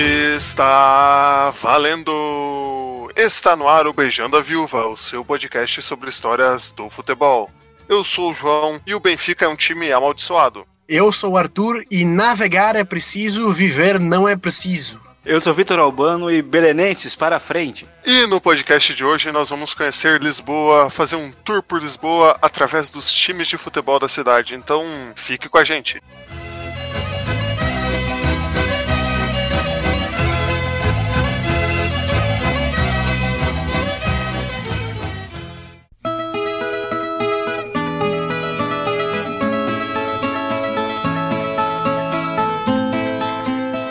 Está valendo! Está no ar o Beijando a Viúva, o seu podcast sobre histórias do futebol. Eu sou o João e o Benfica é um time amaldiçoado. Eu sou o Arthur e navegar é preciso, viver não é preciso. Eu sou Vitor Albano e Belenenses para frente. E no podcast de hoje nós vamos conhecer Lisboa, fazer um tour por Lisboa através dos times de futebol da cidade. Então fique com a gente.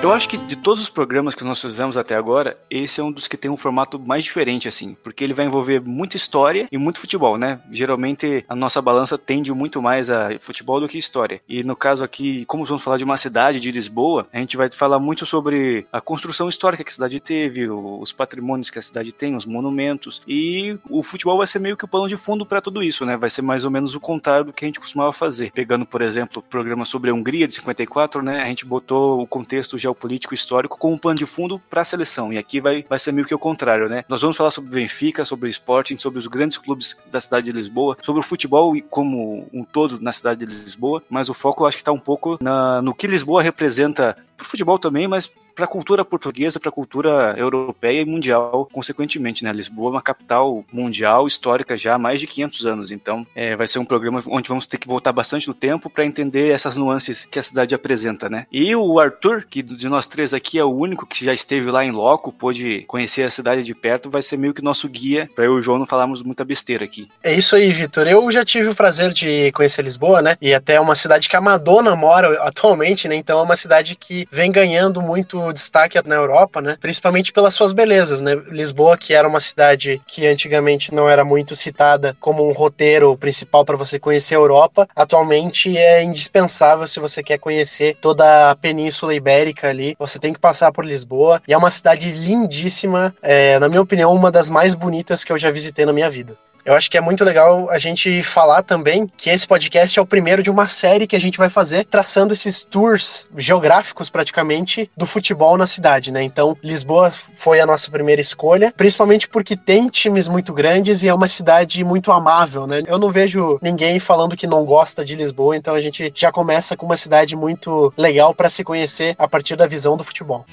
Eu acho que de todos os programas que nós fizemos até agora, esse é um dos que tem um formato mais diferente, assim, porque ele vai envolver muita história e muito futebol, né? Geralmente a nossa balança tende muito mais a futebol do que história. E no caso aqui, como vamos falar de uma cidade de Lisboa, a gente vai falar muito sobre a construção histórica que a cidade teve, os patrimônios que a cidade tem, os monumentos. E o futebol vai ser meio que o pano de fundo para tudo isso, né? Vai ser mais ou menos o contrário do que a gente costumava fazer. Pegando, por exemplo, o programa sobre a Hungria de 54, né? A gente botou o contexto geopolítico político histórico como pano de fundo para a seleção. E aqui vai, vai ser meio que o contrário, né? Nós vamos falar sobre Benfica, sobre o Sporting, sobre os grandes clubes da cidade de Lisboa, sobre o futebol como um todo na cidade de Lisboa, mas o foco eu acho que está um pouco na, no que Lisboa representa para o futebol também, mas para a cultura portuguesa, para a cultura europeia e mundial, consequentemente, né? Lisboa é uma capital mundial histórica já há mais de 500 anos, então é, vai ser um programa onde vamos ter que voltar bastante no tempo para entender essas nuances que a cidade apresenta, né? E o Arthur, que de nós três aqui é o único que já esteve lá em loco, pôde conhecer a cidade de perto, vai ser meio que nosso guia para eu e o João não falarmos muita besteira aqui. É isso aí, Vitor. Eu já tive o prazer de conhecer Lisboa, né? E até é uma cidade que a Madonna mora atualmente, né? Então é uma cidade que vem ganhando muito destaque na Europa, né? Principalmente pelas suas belezas, né? Lisboa, que era uma cidade que antigamente não era muito citada como um roteiro principal para você conhecer a Europa, atualmente é indispensável se você quer conhecer toda a Península Ibérica ali. Você tem que passar por Lisboa e é uma cidade lindíssima, é, na minha opinião, uma das mais bonitas que eu já visitei na minha vida. Eu acho que é muito legal a gente falar também que esse podcast é o primeiro de uma série que a gente vai fazer traçando esses tours geográficos praticamente do futebol na cidade, né? Então, Lisboa foi a nossa primeira escolha, principalmente porque tem times muito grandes e é uma cidade muito amável, né? Eu não vejo ninguém falando que não gosta de Lisboa, então a gente já começa com uma cidade muito legal para se conhecer a partir da visão do futebol.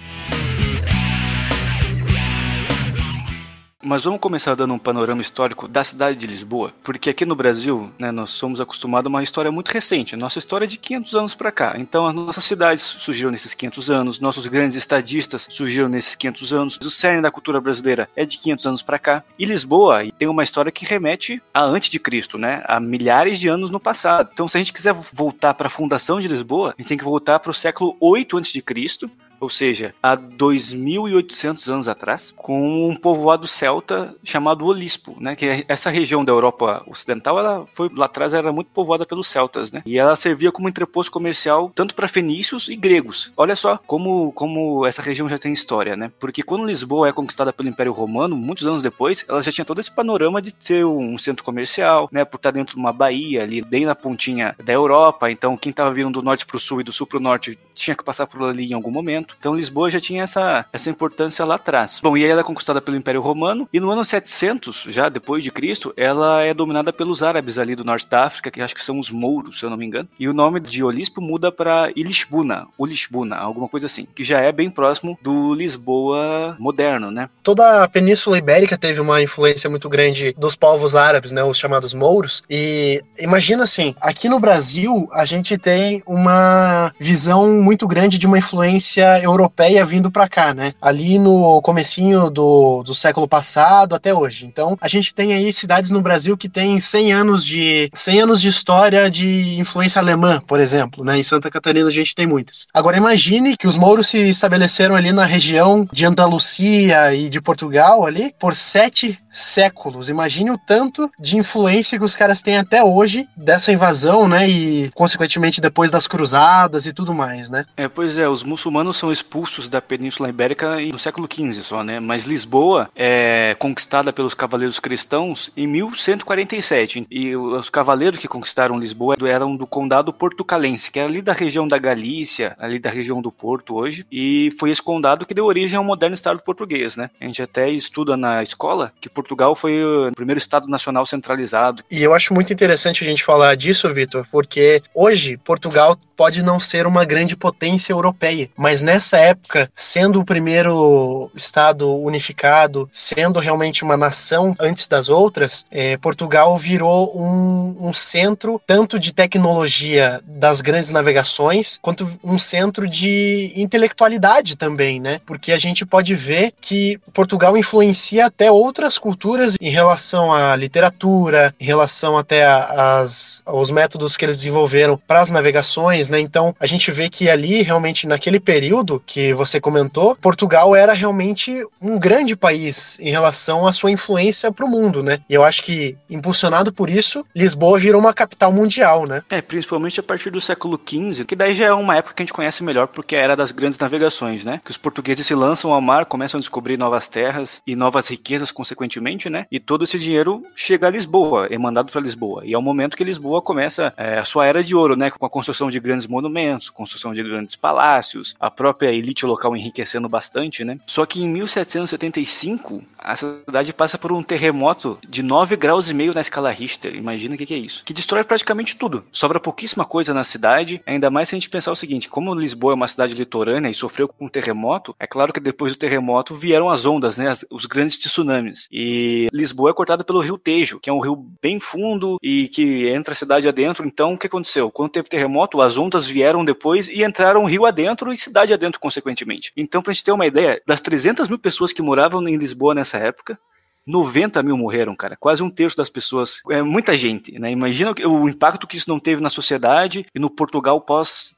Mas vamos começar dando um panorama histórico da cidade de Lisboa, porque aqui no Brasil, né, nós somos acostumados a uma história muito recente. Nossa história é de 500 anos para cá. Então, as nossas cidades surgiram nesses 500 anos, nossos grandes estadistas surgiram nesses 500 anos. O cerne da cultura brasileira é de 500 anos para cá. E Lisboa tem uma história que remete a antes de Cristo, né, a milhares de anos no passado. Então, se a gente quiser voltar para a fundação de Lisboa, a gente tem que voltar para o século 8 antes de Cristo, ou seja, há 2.800 anos atrás, com um povoado celta chamado Olispo, né? Que é essa região da Europa Ocidental, ela foi lá atrás era muito povoada pelos celtas, né? E ela servia como entreposto comercial tanto para fenícios e gregos. Olha só como como essa região já tem história, né? Porque quando Lisboa é conquistada pelo Império Romano, muitos anos depois, ela já tinha todo esse panorama de ser um centro comercial, né? Por estar dentro de uma baía ali, bem na pontinha da Europa. Então, quem estava vindo do norte para o sul e do sul para o norte tinha que passar por ali em algum momento. Então Lisboa já tinha essa, essa importância lá atrás. Bom, e aí ela é conquistada pelo Império Romano e no ano 700, já depois de Cristo, ela é dominada pelos árabes ali do norte da África, que acho que são os mouros, se eu não me engano. E o nome de Olispo muda para Ilishbuna, Ulishbuna, alguma coisa assim, que já é bem próximo do Lisboa moderno, né? Toda a Península Ibérica teve uma influência muito grande dos povos árabes, né, os chamados mouros. E imagina assim, aqui no Brasil a gente tem uma visão muito grande de uma influência europeia vindo para cá, né? Ali no comecinho do, do século passado até hoje. Então, a gente tem aí cidades no Brasil que tem 100 anos de 100 anos de história de influência alemã, por exemplo, né? Em Santa Catarina a gente tem muitas. Agora imagine que os mouros se estabeleceram ali na região de Andalucia e de Portugal ali por sete séculos. Imagine o tanto de influência que os caras têm até hoje dessa invasão, né? E, consequentemente, depois das cruzadas e tudo mais, né? É, pois é, os muçulmanos são expulsos da Península Ibérica no século XV só, né? Mas Lisboa é conquistada pelos cavaleiros cristãos em 1147. E os cavaleiros que conquistaram Lisboa eram do condado portucalense, que era ali da região da Galícia, ali da região do Porto hoje. E foi esse condado que deu origem ao moderno Estado português, né? A gente até estuda na escola que Portugal foi o primeiro Estado nacional centralizado. E eu acho muito interessante a gente falar disso, Vitor, porque hoje Portugal pode não ser uma grande potência europeia, mas nessa época, sendo o primeiro Estado unificado, sendo realmente uma nação antes das outras, é, Portugal virou um, um centro tanto de tecnologia das grandes navegações, quanto um centro de intelectualidade também, né? Porque a gente pode ver que Portugal influencia até outras culturas em relação à literatura, em relação até as, aos métodos que eles desenvolveram para as navegações, né? Então a gente vê que ali realmente naquele período que você comentou, Portugal era realmente um grande país em relação à sua influência para o mundo, né? E eu acho que impulsionado por isso, Lisboa virou uma capital mundial, né? É, principalmente a partir do século XV, que daí já é uma época que a gente conhece melhor porque era das grandes navegações, né? Que os portugueses se lançam ao mar, começam a descobrir novas terras e novas riquezas consequentemente, né? E todo esse dinheiro chega a Lisboa, é mandado para Lisboa. E é o momento que Lisboa começa é, a sua era de ouro, né? Com a construção de grandes monumentos, construção de grandes palácios, a própria elite local enriquecendo bastante, né? Só que em 1775 a cidade passa por um terremoto de 9 graus e meio na escala Richter. Imagina o que, que é isso. Que destrói praticamente tudo. Sobra pouquíssima coisa na cidade, ainda mais se a gente pensar o seguinte: como Lisboa é uma cidade litorânea e sofreu com um terremoto, é claro que depois do terremoto vieram as ondas, né? os grandes tsunamis. E Lisboa é cortada pelo rio Tejo, que é um rio bem fundo e que entra a cidade adentro. Então, o que aconteceu? Quando teve terremoto, as ondas vieram depois e entraram rio adentro e cidade adentro, consequentemente. Então, pra gente ter uma ideia, das 300 mil pessoas que moravam em Lisboa nessa época, 90 mil morreram, cara. Quase um terço das pessoas. É muita gente, né? Imagina o impacto que isso não teve na sociedade e no Portugal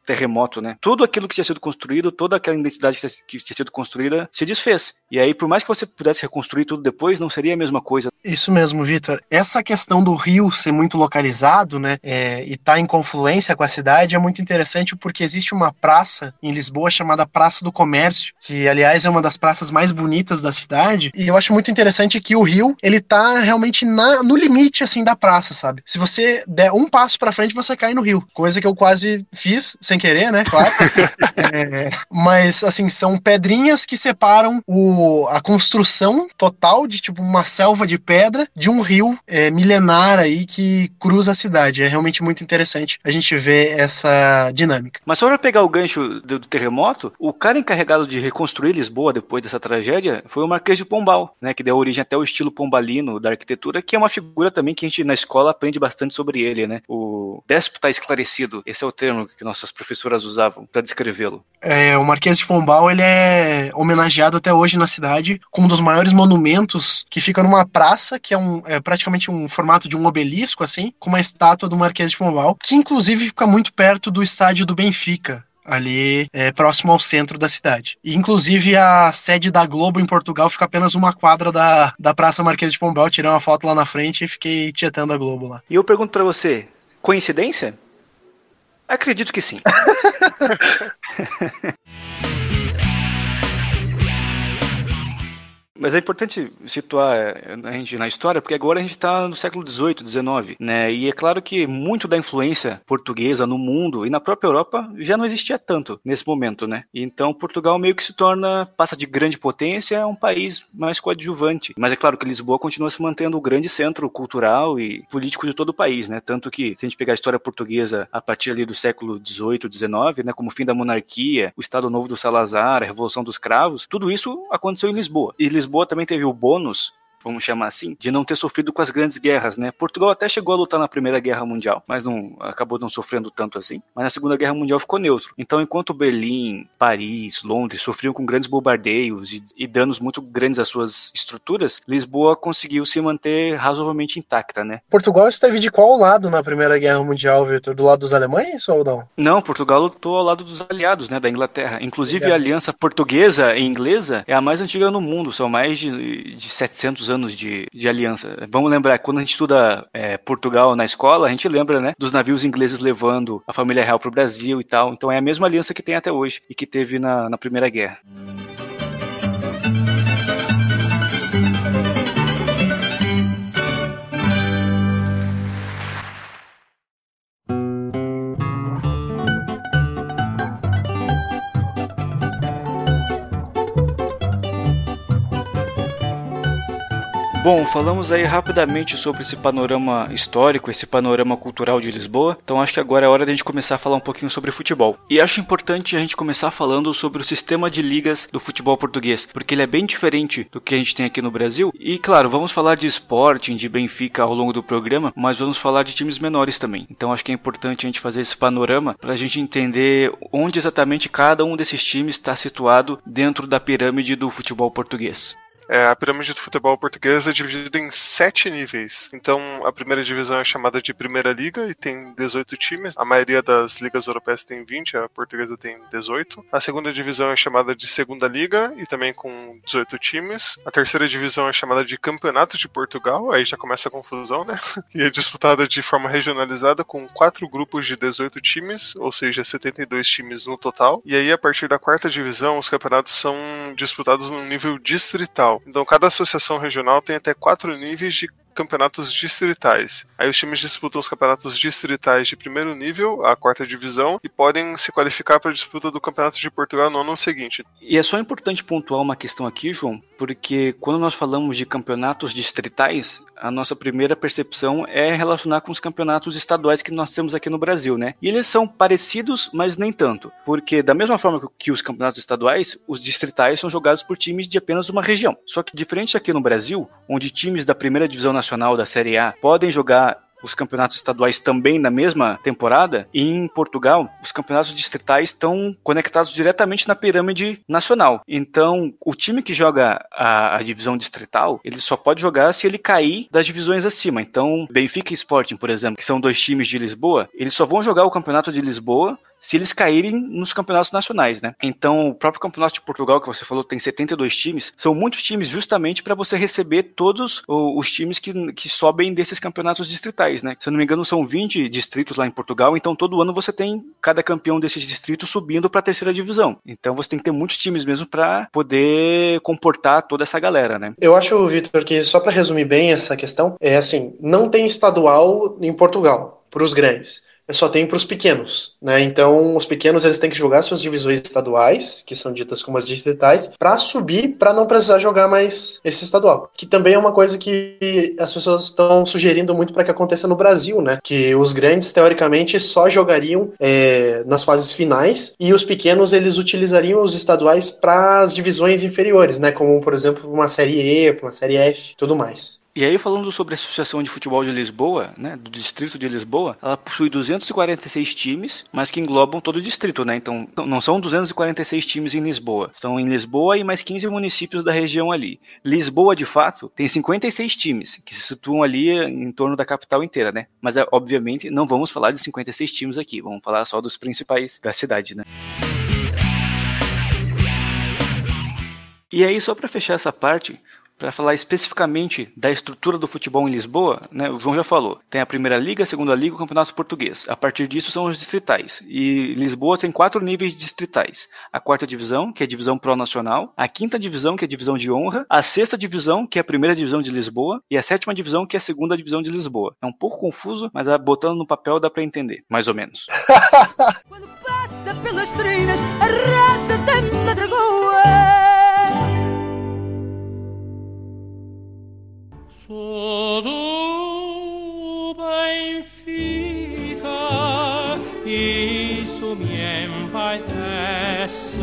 pós-terremoto, né? Tudo aquilo que tinha sido construído, toda aquela identidade que tinha sido construída se desfez. E aí, por mais que você pudesse reconstruir tudo depois, não seria a mesma coisa. Isso mesmo, Vitor. Essa questão do rio ser muito localizado, né? É, e estar tá em confluência com a cidade é muito interessante porque existe uma praça em Lisboa chamada Praça do Comércio, que, aliás, é uma das praças mais bonitas da cidade. E eu acho muito interessante que o rio, ele tá realmente na, no limite, assim, da praça, sabe? Se você der um passo para frente, você cai no rio. Coisa que eu quase fiz, sem querer, né? Claro. é, mas, assim, são pedrinhas que separam o, a construção total de, tipo, uma selva de pedra de um rio é, milenar aí que cruza a cidade. É realmente muito interessante a gente ver essa dinâmica. Mas só pra pegar o gancho do, do terremoto, o cara encarregado de reconstruir Lisboa depois dessa tragédia foi o Marquês de Pombal, né? Que deu origem até o estilo pombalino da arquitetura, que é uma figura também que a gente na escola aprende bastante sobre ele, né? O déspota esclarecido, esse é o termo que nossas usavam para descrevê-lo. É, o Marquês de Pombal, ele é homenageado até hoje na cidade com um dos maiores monumentos que fica numa praça, que é, um, é praticamente um formato de um obelisco, assim, com uma estátua do Marquês de Pombal, que inclusive fica muito perto do estádio do Benfica, ali é, próximo ao centro da cidade. E, inclusive, a sede da Globo em Portugal fica apenas uma quadra da, da Praça Marquês de Pombal. Tirei uma foto lá na frente e fiquei tietando a Globo lá. E eu pergunto para você, coincidência? Acredito que sim. Mas é importante situar eh, a gente na história, porque agora a gente está no século XVIII, XIX, né? E é claro que muito da influência portuguesa no mundo e na própria Europa já não existia tanto nesse momento, né? Então Portugal meio que se torna, passa de grande potência a um país mais coadjuvante. Mas é claro que Lisboa continua se mantendo o grande centro cultural e político de todo o país, né? Tanto que, se a gente pegar a história portuguesa a partir ali do século XVIII, XIX, né? Como o fim da monarquia, o Estado Novo do Salazar, a Revolução dos Cravos, tudo isso aconteceu em Lisboa. E Lisboa Lisboa também teve o bônus vamos chamar assim, de não ter sofrido com as grandes guerras, né? Portugal até chegou a lutar na Primeira Guerra Mundial, mas não acabou não sofrendo tanto assim. Mas na Segunda Guerra Mundial ficou neutro. Então, enquanto Berlim, Paris, Londres sofriam com grandes bombardeios e, e danos muito grandes às suas estruturas, Lisboa conseguiu se manter razoavelmente intacta, né? Portugal esteve de qual lado na Primeira Guerra Mundial, Victor? Do lado dos alemães ou não? Não, Portugal lutou ao lado dos aliados, né, da Inglaterra. Inclusive, a aliança portuguesa e inglesa é a mais antiga no mundo, são mais de, de 700 500 anos de, de aliança. Vamos lembrar, quando a gente estuda é, Portugal na escola, a gente lembra, né, dos navios ingleses levando a família real para o Brasil e tal. Então é a mesma aliança que tem até hoje e que teve na, na Primeira Guerra. Bom, falamos aí rapidamente sobre esse panorama histórico, esse panorama cultural de Lisboa, então acho que agora é hora de a gente começar a falar um pouquinho sobre futebol. E acho importante a gente começar falando sobre o sistema de ligas do futebol português, porque ele é bem diferente do que a gente tem aqui no Brasil. E claro, vamos falar de Sporting, de Benfica ao longo do programa, mas vamos falar de times menores também. Então acho que é importante a gente fazer esse panorama para a gente entender onde exatamente cada um desses times está situado dentro da pirâmide do futebol português. É, a pirâmide do futebol português é dividida em sete níveis. Então, a primeira divisão é chamada de Primeira Liga e tem 18 times. A maioria das ligas europeias tem 20, a portuguesa tem 18. A segunda divisão é chamada de Segunda Liga e também com 18 times. A terceira divisão é chamada de Campeonato de Portugal, aí já começa a confusão, né? E é disputada de forma regionalizada com quatro grupos de 18 times, ou seja, 72 times no total. E aí, a partir da quarta divisão, os campeonatos são disputados no nível distrital. Então, cada associação regional tem até quatro níveis de campeonatos distritais. Aí os times disputam os campeonatos distritais de primeiro nível, a quarta divisão, e podem se qualificar para a disputa do Campeonato de Portugal no ano seguinte. E é só importante pontuar uma questão aqui, João, porque quando nós falamos de campeonatos distritais, a nossa primeira percepção é relacionar com os campeonatos estaduais que nós temos aqui no Brasil, né? E eles são parecidos, mas nem tanto, porque da mesma forma que os campeonatos estaduais, os distritais são jogados por times de apenas uma região. Só que diferente aqui no Brasil, onde times da primeira divisão nacional da Série A podem jogar os campeonatos estaduais também na mesma temporada, e em Portugal, os campeonatos distritais estão conectados diretamente na pirâmide nacional. Então, o time que joga a, a, divisão distrital, ele só pode jogar se ele cair das divisões acima. Então, Benfica e Sporting, por exemplo, que são dois times de Lisboa, eles só vão jogar o campeonato de Lisboa se eles caírem nos campeonatos nacionais, né? Então, o próprio campeonato de Portugal, que você falou, tem 72 times, são muitos times justamente para você receber todos os times que, que sobem desses campeonatos distritais, né? Se eu não me engano, são 20 distritos lá em Portugal, então todo ano você tem cada campeão desses distritos subindo para a terceira divisão. Então, você tem que ter muitos times mesmo para poder comportar toda essa galera, né? Eu acho, Vitor, que só para resumir bem essa questão, é assim, não tem estadual em Portugal para os grandes só tem para os pequenos, né? Então, os pequenos eles têm que jogar suas divisões estaduais, que são ditas como as distritais, para subir, para não precisar jogar mais esse estadual. Que também é uma coisa que as pessoas estão sugerindo muito para que aconteça no Brasil, né? Que os grandes teoricamente só jogariam é, nas fases finais e os pequenos eles utilizariam os estaduais para as divisões inferiores, né? Como por exemplo uma série E, uma série F, tudo mais. E aí, falando sobre a Associação de Futebol de Lisboa, né, do Distrito de Lisboa, ela possui 246 times, mas que englobam todo o distrito, né? Então, não são 246 times em Lisboa. São em Lisboa e mais 15 municípios da região ali. Lisboa, de fato, tem 56 times, que se situam ali em torno da capital inteira, né? Mas, é, obviamente, não vamos falar de 56 times aqui, vamos falar só dos principais da cidade, né? E aí, só para fechar essa parte, para falar especificamente da estrutura do futebol em Lisboa, né, o João já falou. Tem a Primeira Liga, a Segunda Liga e o Campeonato Português. A partir disso são os distritais. E Lisboa tem quatro níveis distritais. A quarta divisão, que é a divisão pró-nacional. A quinta divisão, que é a divisão de honra. A sexta divisão, que é a primeira divisão de Lisboa. E a sétima divisão, que é a segunda divisão de Lisboa. É um pouco confuso, mas botando no papel dá para entender, mais ou menos. Quando passa pelas treinas, a raça da Sou do Benfica, isso me envaidece.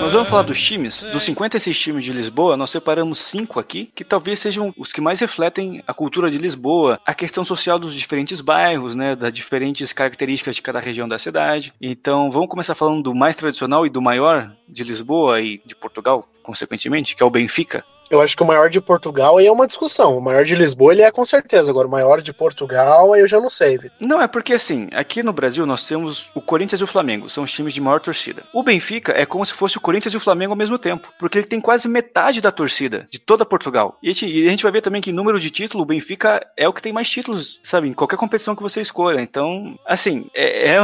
Nós vamos falar dos times. Dos 56 times de Lisboa, nós separamos cinco aqui, que talvez sejam os que mais refletem a cultura de Lisboa, a questão social dos diferentes bairros, né, das diferentes características de cada região da cidade. Então, vamos começar falando do mais tradicional e do maior de Lisboa e de Portugal, consequentemente, que é o Benfica. Eu acho que o maior de Portugal aí é uma discussão. O maior de Lisboa ele é com certeza. Agora, o maior de Portugal aí eu já não sei. Vitor. Não, é porque assim, aqui no Brasil nós temos o Corinthians e o Flamengo, são os times de maior torcida. O Benfica é como se fosse o Corinthians e o Flamengo ao mesmo tempo, porque ele tem quase metade da torcida de toda Portugal. E a gente, e a gente vai ver também que em número de título, o Benfica é o que tem mais títulos, sabe, em qualquer competição que você escolha. Então, assim, é, é,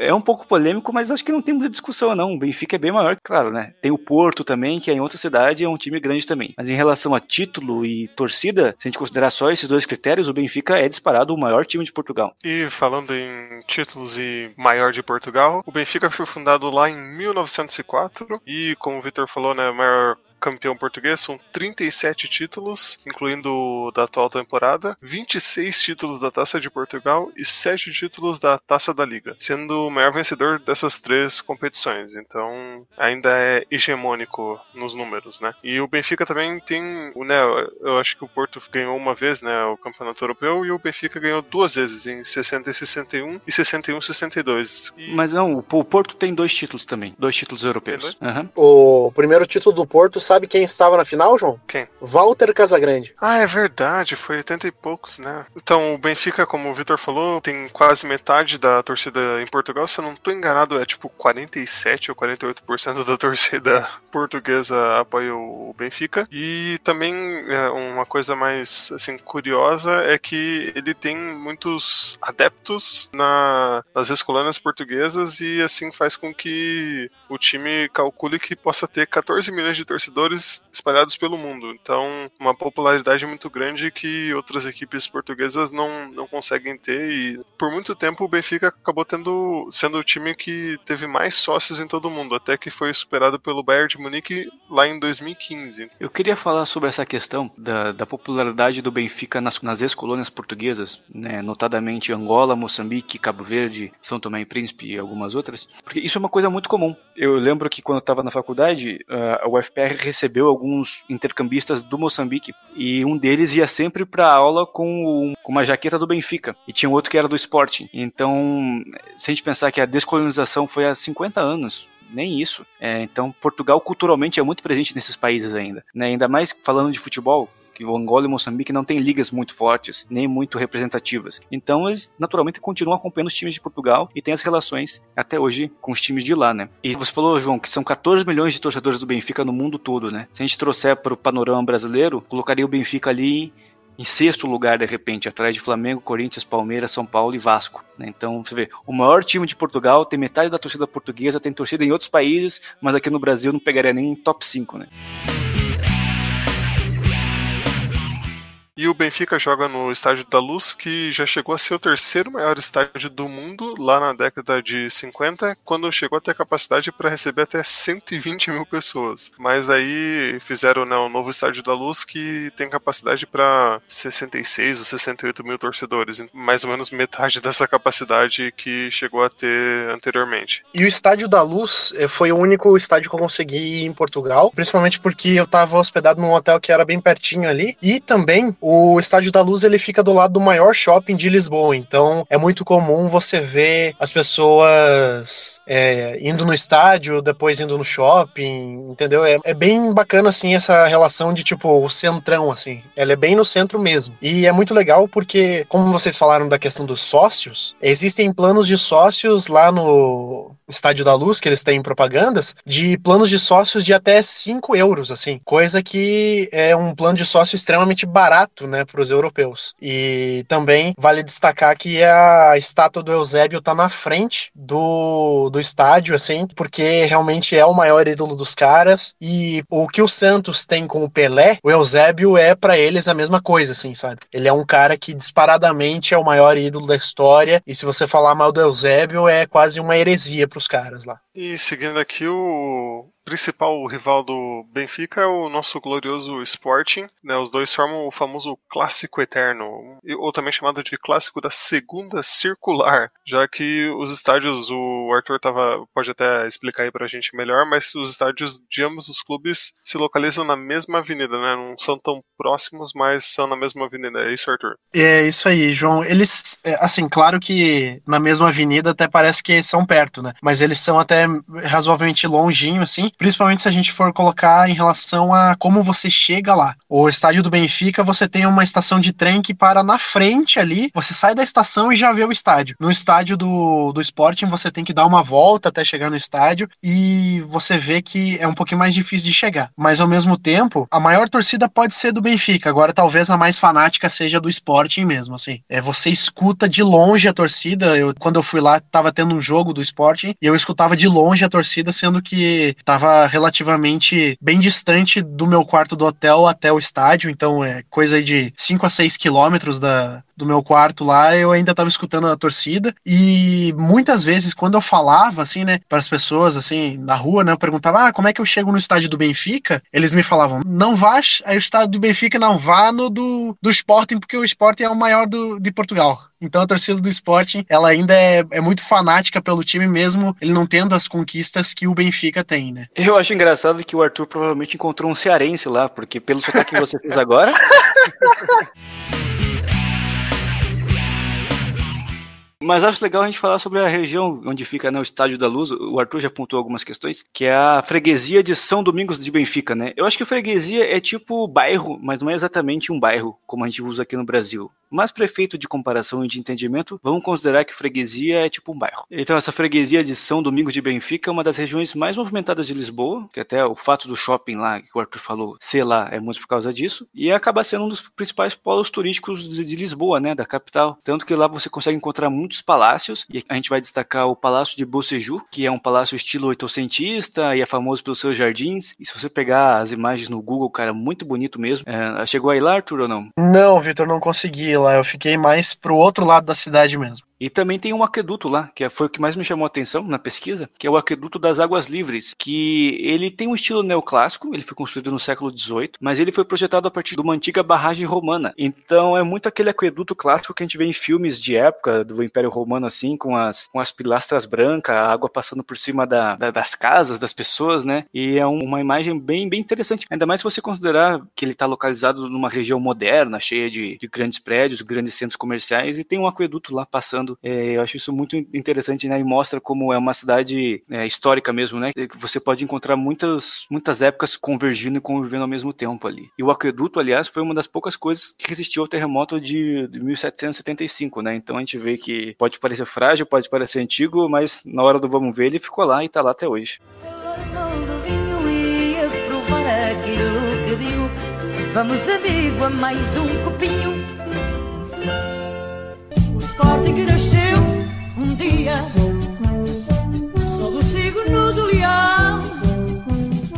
é um pouco polêmico, mas acho que não tem muita discussão, não. O Benfica é bem maior, claro, né? Tem o Porto também, que é em outra cidade, é um time grande também. Mas em relação a título e torcida, se a gente considerar só esses dois critérios, o Benfica é disparado o maior time de Portugal. E falando em títulos e maior de Portugal, o Benfica foi fundado lá em 1904 e, como o Vitor falou, né, maior campeão português, são 37 títulos, incluindo da atual temporada, 26 títulos da Taça de Portugal e 7 títulos da Taça da Liga, sendo o maior vencedor dessas três competições. Então, ainda é hegemônico nos números, né? E o Benfica também tem, né, eu acho que o Porto ganhou uma vez, né, o Campeonato Europeu e o Benfica ganhou duas vezes em 60 e 61 e 61 e 62. E... Mas não, o Porto tem dois títulos também, dois títulos europeus. Uhum. O primeiro título do Porto sabe quem estava na final, João? Quem? Walter Casagrande. Ah, é verdade, foi 80 e poucos, né? Então, o Benfica, como o Vitor falou, tem quase metade da torcida em Portugal. Se eu não estou enganado, é tipo 47 ou 48% da torcida portuguesa apoia o Benfica. E também é, uma coisa mais assim curiosa é que ele tem muitos adeptos na, nas escolanas portuguesas e assim faz com que o time calcule que possa ter 14 milhões de torcedores jogadores espalhados pelo mundo. Então, uma popularidade muito grande que outras equipes portuguesas não, não conseguem ter. E por muito tempo o Benfica acabou tendo sendo o time que teve mais sócios em todo o mundo, até que foi superado pelo Bayern de Munique lá em 2015. Eu queria falar sobre essa questão da, da popularidade do Benfica nas, nas ex-colônias portuguesas, né, notadamente Angola, Moçambique, Cabo Verde, São Tomé e Príncipe e algumas outras, porque isso é uma coisa muito comum. Eu lembro que quando eu estava na faculdade, a UFPR recebeu alguns intercambistas do Moçambique e um deles ia sempre para aula com, com, uma jaqueta do Benfica e tinha outro que era do Sporting. Então, se a gente pensar que a descolonização foi há 50 anos, nem isso. É, então, Portugal culturalmente é muito presente nesses países ainda. Né? Ainda mais falando de futebol, que o Angola e Moçambique não têm ligas muito fortes, nem muito representativas. Então eles naturalmente continuam acompanhando os times de Portugal e têm as relações até hoje com os times de lá, né? E você falou, João, que são 14 milhões de torcedores do Benfica no mundo todo, né? Se a gente trouxer para o panorama brasileiro, colocaria o Benfica ali em sexto lugar, de repente, atrás de Flamengo, Corinthians, Palmeiras, São Paulo e Vasco. Né? Então, você vê, o maior time de Portugal tem metade da torcida portuguesa, tem torcida em outros países, mas aqui no Brasil não pegaria nem top 5, né? E o Benfica joga no Estádio da Luz, que já chegou a ser o terceiro maior estádio do mundo lá na década de 50, quando chegou a ter capacidade para receber até 120 mil pessoas. Mas aí fizeram né, o novo Estádio da Luz, que tem capacidade para 66 ou 68 mil torcedores, mais ou menos metade dessa capacidade que chegou a ter anteriormente. E o Estádio da Luz eh, foi o único estádio que eu consegui ir em Portugal, principalmente porque eu estava hospedado num hotel que era bem pertinho ali, e também o Estádio da Luz ele fica do lado do maior shopping de Lisboa, então é muito comum você ver as pessoas é, indo no estádio, depois indo no shopping, entendeu? É, é, bem bacana assim essa relação de tipo o centrão assim, ela é bem no centro mesmo. E é muito legal porque, como vocês falaram da questão dos sócios, existem planos de sócios lá no Estádio da Luz, que eles têm propagandas, de planos de sócios de até 5 euros, assim, coisa que é um plano de sócio extremamente barato né, para os europeus. E também vale destacar que a estátua do Eusébio está na frente do, do estádio, assim, porque realmente é o maior ídolo dos caras. E o que o Santos tem com o Pelé, o Eusébio é para eles a mesma coisa, assim, sabe? Ele é um cara que disparadamente é o maior ídolo da história. E se você falar mal do Eusébio, é quase uma heresia para os caras lá. E seguindo aqui o principal rival do Benfica é o nosso glorioso Sporting. Né? Os dois formam o famoso clássico eterno, ou também chamado de clássico da segunda circular, já que os estádios, o Arthur tava, pode até explicar aí pra gente melhor, mas os estádios de ambos os clubes se localizam na mesma avenida, né? Não são tão próximos, mas são na mesma avenida. É isso, Arthur? É isso aí, João. Eles, é, assim, claro que na mesma avenida até parece que são perto, né? Mas eles são até razoavelmente longinho, assim, principalmente se a gente for colocar em relação a como você chega lá. O estádio do Benfica, você tem uma estação de trem que para na frente ali, você sai da estação e já vê o estádio. No estádio do, do Sporting, você tem que dar uma volta até chegar no estádio e você vê que é um pouquinho mais difícil de chegar. Mas ao mesmo tempo, a maior torcida pode ser do Benfica. Agora, talvez a mais fanática seja do Sporting mesmo, assim. É, você escuta de longe a torcida. Eu, quando eu fui lá, tava tendo um jogo do Sporting e eu escutava de longe a torcida, sendo que tava relativamente bem distante do meu quarto do hotel até o estádio. Então, é coisa de 5 a 6 quilômetros da, do meu quarto lá, eu ainda tava escutando a torcida e muitas vezes quando eu falava assim, né, para as pessoas assim na rua, né, eu perguntava: "Ah, como é que eu chego no estádio do Benfica?" Eles me falavam: "Não vá aí o estádio do Benfica, não vá no do, do Sporting, porque o Sporting é o maior do, de Portugal." Então a torcida do Sporting, ela ainda é, é muito fanática pelo time mesmo, ele não tendo as conquistas que o Benfica tem, né? Eu acho engraçado que o Arthur provavelmente encontrou um cearense lá, porque pelo sotaque que você fez agora, Mas acho legal a gente falar sobre a região onde fica né, o Estádio da Luz. O Arthur já apontou algumas questões, que é a freguesia de São Domingos de Benfica, né? Eu acho que freguesia é tipo bairro, mas não é exatamente um bairro, como a gente usa aqui no Brasil. Mas prefeito de comparação e de entendimento, vamos considerar que freguesia é tipo um bairro. Então essa freguesia de São Domingos de Benfica é uma das regiões mais movimentadas de Lisboa, que até o fato do shopping lá, que o Arthur falou, ser lá é muito por causa disso, e acaba sendo um dos principais polos turísticos de, de Lisboa, né, da capital. Tanto que lá você consegue encontrar muitos palácios, e a gente vai destacar o Palácio de Boceju, que é um palácio estilo oitocentista e é famoso pelos seus jardins. E se você pegar as imagens no Google, cara, muito bonito mesmo. É, chegou aí lá, Arthur, ou não? Não, Vitor, não consegui lá. Eu fiquei mais pro outro lado da cidade mesmo. E também tem um aqueduto lá, que é, foi o que mais me chamou a atenção na pesquisa, que é o aqueduto das Águas Livres, que ele tem um estilo neoclássico, ele foi construído no século XVIII, mas ele foi projetado a partir de uma antiga barragem romana. Então é muito aquele aqueduto clássico que a gente vê em filmes de época do Império Romano, assim, com as, com as pilastras brancas, a água passando por cima da, da, das casas, das pessoas, né? E é um, uma imagem bem, bem interessante, ainda mais se você considerar que ele está localizado numa região moderna, cheia de, de grandes prédios, grandes centros comerciais, e tem um aqueduto lá passando é, eu acho isso muito interessante, né? E mostra como é uma cidade é, histórica mesmo, né? Você pode encontrar muitas, muitas épocas convergindo e convivendo ao mesmo tempo ali. E o aqueduto, aliás, foi uma das poucas coisas que resistiu ao terremoto de, de 1775, né? Então a gente vê que pode parecer frágil, pode parecer antigo, mas na hora do vamos ver ele ficou lá e tá lá até hoje. Vamos amigo a mais um copinho dia.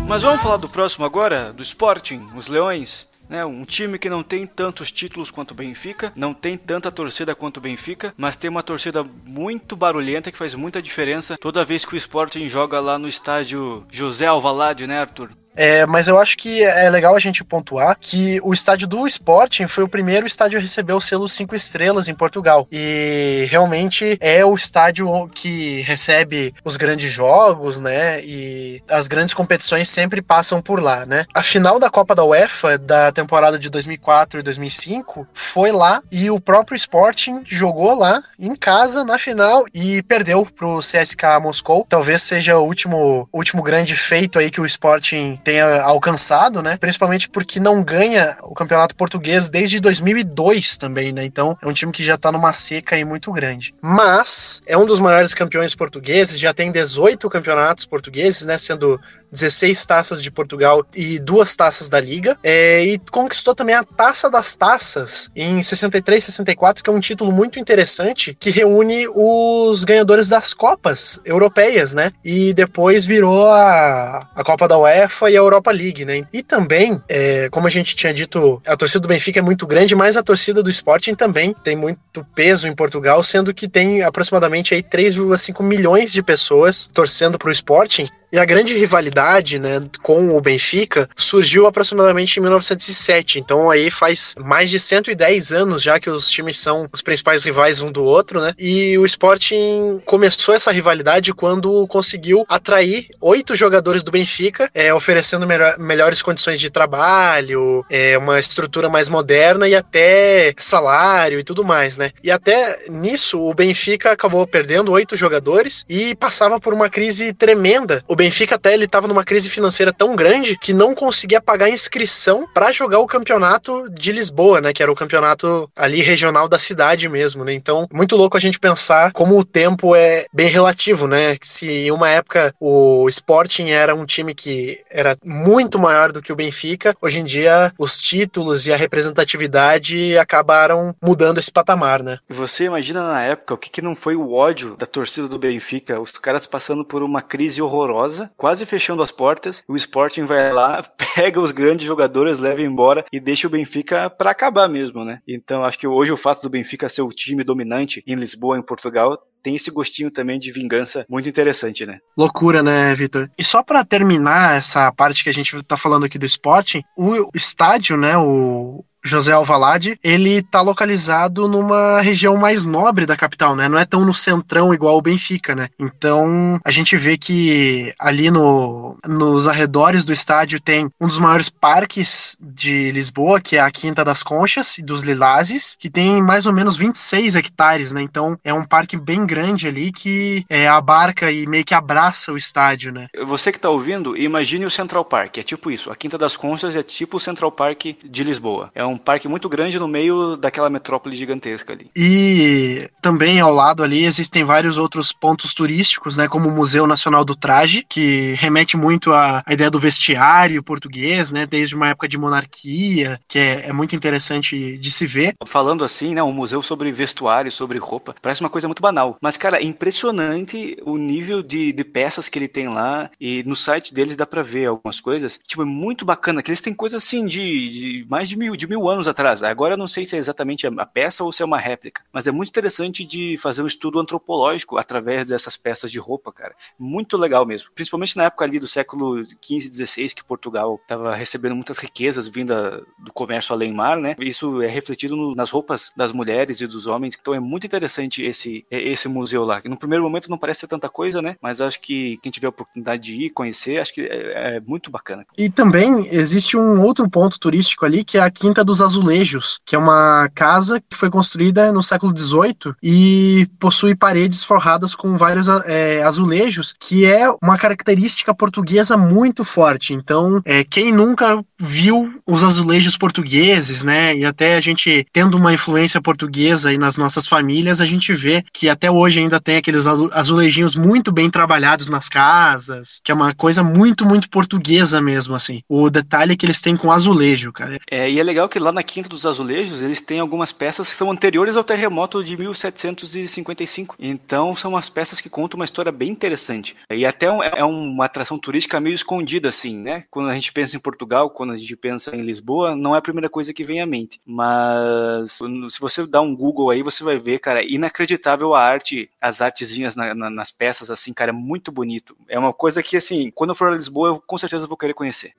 Mas vamos falar do próximo agora, do Sporting, os Leões. Né, um time que não tem tantos títulos quanto o Benfica, não tem tanta torcida quanto o Benfica, mas tem uma torcida muito barulhenta que faz muita diferença toda vez que o Sporting joga lá no estádio José Alvalade, né, Arthur? É, mas eu acho que é legal a gente pontuar que o estádio do Sporting foi o primeiro estádio a receber o selo 5 estrelas em Portugal. E realmente é o estádio que recebe os grandes jogos, né? E as grandes competições sempre passam por lá, né? A final da Copa da UEFA da temporada de 2004 e 2005 foi lá e o próprio Sporting jogou lá em casa na final e perdeu pro CSKA Moscou. Talvez seja o último, último grande feito aí que o Sporting tenha alcançado, né? Principalmente porque não ganha o campeonato português desde 2002 também, né? Então é um time que já tá numa seca aí muito grande. Mas é um dos maiores campeões portugueses, já tem 18 campeonatos portugueses, né? Sendo 16 taças de Portugal e duas taças da Liga. É, e conquistou também a Taça das Taças em 63 64, que é um título muito interessante que reúne os ganhadores das Copas europeias, né? E depois virou a, a Copa da UEFA e a Europa League, né? E também, é, como a gente tinha dito, a torcida do Benfica é muito grande, mas a torcida do Sporting também tem muito peso em Portugal, sendo que tem aproximadamente aí 3,5 milhões de pessoas torcendo para o Sporting. E a grande rivalidade, né, com o Benfica surgiu aproximadamente em 1907. Então aí faz mais de 110 anos já que os times são os principais rivais um do outro, né? E o Sporting começou essa rivalidade quando conseguiu atrair oito jogadores do Benfica, é, oferecendo melhor, melhores condições de trabalho, é, uma estrutura mais moderna e até salário e tudo mais, né? E até nisso o Benfica acabou perdendo oito jogadores e passava por uma crise tremenda. O Benfica até ele tava numa crise financeira tão grande que não conseguia pagar inscrição para jogar o campeonato de Lisboa, né? Que era o campeonato ali regional da cidade mesmo, né? Então, muito louco a gente pensar como o tempo é bem relativo, né? Se em uma época o Sporting era um time que era muito maior do que o Benfica, hoje em dia os títulos e a representatividade acabaram mudando esse patamar, né? Você imagina na época o que, que não foi o ódio da torcida do Benfica, os caras passando por uma crise horrorosa, quase fechando as portas, o Sporting vai lá, pega os grandes jogadores, leva embora e deixa o Benfica para acabar mesmo, né? Então acho que hoje o fato do Benfica ser o time dominante em Lisboa, em Portugal, tem esse gostinho também de vingança muito interessante, né? Loucura, né, Vitor? E só para terminar essa parte que a gente tá falando aqui do Sporting, o estádio, né, o José Alvalade, ele tá localizado numa região mais nobre da capital, né? Não é tão no centrão igual o Benfica, né? Então, a gente vê que ali no, nos arredores do estádio tem um dos maiores parques de Lisboa, que é a Quinta das Conchas e dos Lilazes, que tem mais ou menos 26 hectares, né? Então, é um parque bem grande ali que é, abarca e meio que abraça o estádio, né? Você que tá ouvindo, imagine o Central Park, é tipo isso. A Quinta das Conchas é tipo o Central Park de Lisboa. É um parque muito grande no meio daquela metrópole gigantesca ali. E também ao lado ali existem vários outros pontos turísticos, né, como o Museu Nacional do Traje, que remete muito à, à ideia do vestiário português, né, desde uma época de monarquia, que é, é muito interessante de se ver. Falando assim, né, um museu sobre vestuário, sobre roupa, parece uma coisa muito banal, mas cara, é impressionante o nível de, de peças que ele tem lá e no site deles dá para ver algumas coisas, tipo, é muito bacana, que eles têm coisas assim de, de mais de mil, de mil mil anos atrás. Agora eu não sei se é exatamente a peça ou se é uma réplica, mas é muito interessante de fazer um estudo antropológico através dessas peças de roupa, cara. Muito legal mesmo. Principalmente na época ali do século XV, XVI, que Portugal estava recebendo muitas riquezas vinda do comércio além mar, né? Isso é refletido no, nas roupas das mulheres e dos homens. Então é muito interessante esse, esse museu lá. No primeiro momento não parece ser tanta coisa, né? Mas acho que quem tiver a oportunidade de ir, conhecer, acho que é, é muito bacana. E também existe um outro ponto turístico ali que é a Quinta dos Azulejos, que é uma casa que foi construída no século XVIII e possui paredes forradas com vários é, azulejos, que é uma característica portuguesa muito forte. Então, é, quem nunca viu os azulejos portugueses, né? E até a gente tendo uma influência portuguesa aí nas nossas famílias, a gente vê que até hoje ainda tem aqueles azulejinhos muito bem trabalhados nas casas, que é uma coisa muito, muito portuguesa mesmo, assim. O detalhe que eles têm com azulejo, cara. É, e é legal que lá na Quinta dos Azulejos, eles têm algumas peças que são anteriores ao terremoto de 1755. Então, são umas peças que contam uma história bem interessante. E até é uma atração turística meio escondida, assim, né? Quando a gente pensa em Portugal, quando a gente pensa em Lisboa, não é a primeira coisa que vem à mente. Mas, se você dá um Google aí, você vai ver, cara, inacreditável a arte, as artezinhas na, na, nas peças, assim, cara, é muito bonito. É uma coisa que, assim, quando eu for a Lisboa, eu com certeza vou querer conhecer.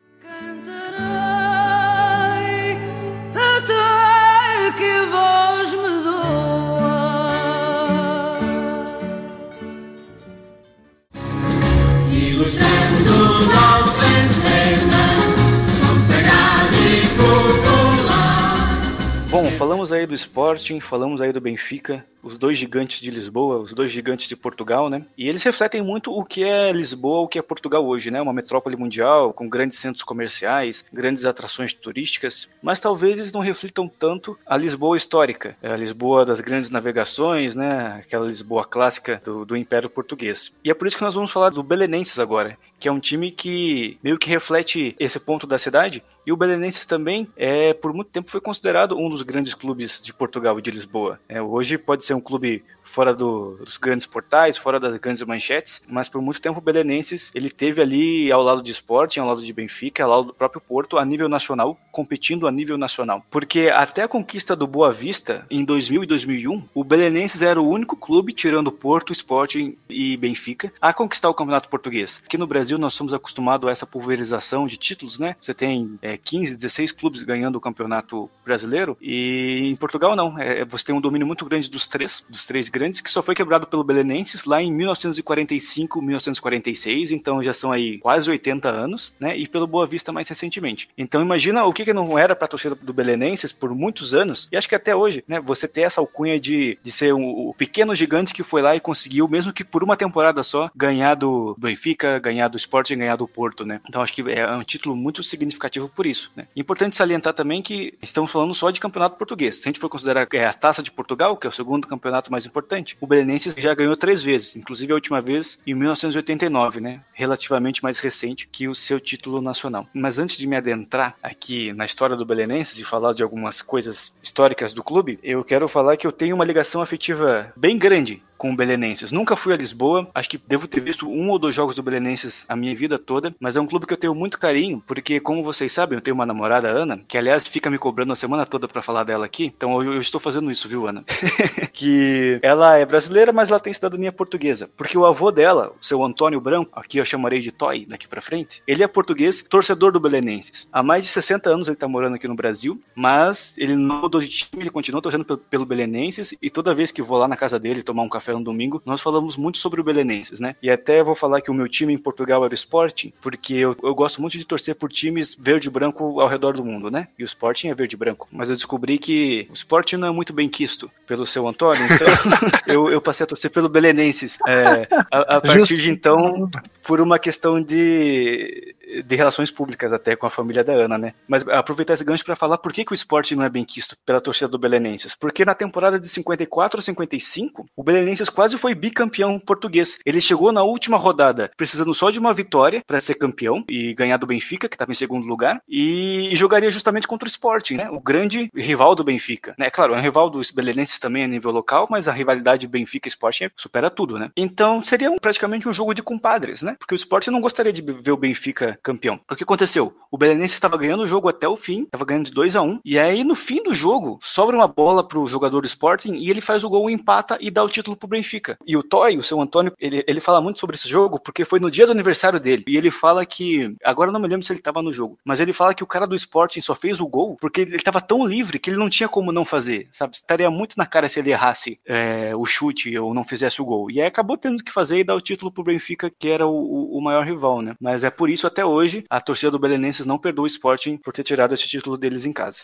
Bom, falamos aí do Sporting, falamos aí do Benfica, os dois gigantes de Lisboa, os dois gigantes de Portugal, né? E eles refletem muito o que é Lisboa, o que é Portugal hoje, né? Uma metrópole mundial, com grandes centros comerciais, grandes atrações turísticas, mas talvez eles não reflitam tanto a Lisboa histórica, a Lisboa das grandes navegações, né? Aquela Lisboa clássica do, do Império Português. E é por isso que nós vamos falar do Belenenses agora, que é um time que meio que reflete esse ponto da cidade. E o Belenenses também, é, por muito tempo, foi considerado um dos grandes clubes de Portugal e de Lisboa. É, hoje pode ser um clube fora do, dos grandes portais, fora das grandes manchetes, mas por muito tempo o Belenenses ele teve ali ao lado de Sporting, ao lado de Benfica, ao lado do próprio Porto, a nível nacional, competindo a nível nacional. Porque até a conquista do Boa Vista, em 2000 e 2001, o Belenenses era o único clube, tirando Porto, Sporting e Benfica, a conquistar o Campeonato Português. Aqui no Brasil nós somos acostumados a essa pulverização de títulos, né? Você tem é, 15, 16 clubes ganhando o Campeonato Brasileiro, e em Portugal não. É, você tem um domínio muito grande dos três, dos três grandes, que só foi quebrado pelo Belenenses lá em 1945, 1946, então já são aí quase 80 anos, né? E pelo Boa Vista mais recentemente. Então imagina o que, que não era para a torcida do Belenenses por muitos anos, e acho que até hoje, né? Você ter essa alcunha de, de ser um, o pequeno gigante que foi lá e conseguiu, mesmo que por uma temporada só, ganhar do Benfica, ganhar do Sporting, ganhar do Porto, né? Então acho que é um título muito significativo por isso, né? Importante salientar também que estamos falando só de campeonato português. Se a gente for considerar é, a Taça de Portugal, que é o segundo campeonato mais importante, o Belenenses já ganhou três vezes, inclusive a última vez em 1989, né? Relativamente mais recente que o seu título nacional. Mas antes de me adentrar aqui na história do Belenenses e falar de algumas coisas históricas do clube, eu quero falar que eu tenho uma ligação afetiva bem grande com o Belenenses. Nunca fui a Lisboa, acho que devo ter visto um ou dois jogos do Belenenses a minha vida toda, mas é um clube que eu tenho muito carinho, porque como vocês sabem, eu tenho uma namorada, Ana, que aliás fica me cobrando a semana toda para falar dela aqui, então eu, eu, estou fazendo isso, viu, Ana? que ela é brasileira, mas ela tem cidadania portuguesa, porque o avô dela, o seu Antônio Branco, aqui eu chamarei de Toy daqui para frente, ele é português, torcedor do Belenenses. Há mais de 60 anos ele tá morando aqui no Brasil, mas ele não mudou de time, ele continua torcendo pelo, pelo Belenenses e toda vez que vou lá na casa dele tomar um café café no domingo, nós falamos muito sobre o Belenenses, né? E até vou falar que o meu time em Portugal era o Sporting, porque eu, eu gosto muito de torcer por times verde e branco ao redor do mundo, né? E o Sporting é verde e branco. Mas eu descobri que o Sporting não é muito bem quisto pelo seu Antônio, então eu, eu, passei a torcer pelo Belenenses. É, a, a partir Justo. de então, por uma questão de de relações públicas até com a família da Ana, né? Mas aproveitar esse gancho para falar por que, que o esporte não é bem quisto pela torcida do Belenenses. Porque na temporada de 54 a 55, o Belenenses quase foi bicampeão português. Ele chegou na última rodada precisando só de uma vitória para ser campeão e ganhar do Benfica, que estava em segundo lugar, e, jogaria justamente contra o Sporting, né? O grande rival do Benfica. Né? Claro, é um rival dos Belenenses também a nível local, mas a rivalidade Benfica-Sporting supera tudo, né? Então seria praticamente um jogo de compadres, né? Porque o Sporting não gostaria de ver o Benfica campeão. O que aconteceu? O Belenense estava ganhando o jogo até o fim, estava ganhando de 2 a 1 um, e aí no fim do jogo sobra uma bola pro jogador do Sporting e ele faz o gol, empata e dá o título pro Benfica. E o Toy, o seu Antônio, ele, ele fala muito sobre esse jogo porque foi no dia do aniversário dele. E ele fala que, agora não me lembro se ele estava no jogo, mas ele fala que o cara do Sporting só fez o gol porque ele estava tão livre que ele não tinha como não fazer, sabe? Estaria muito na cara se ele errasse é, o chute ou não fizesse o gol. E aí acabou tendo que fazer e dar o título pro Benfica, que era o, o maior rival, né? Mas é por isso até hoje a torcida do Belenenses não perdoa o Sporting por ter tirado esse título deles em casa.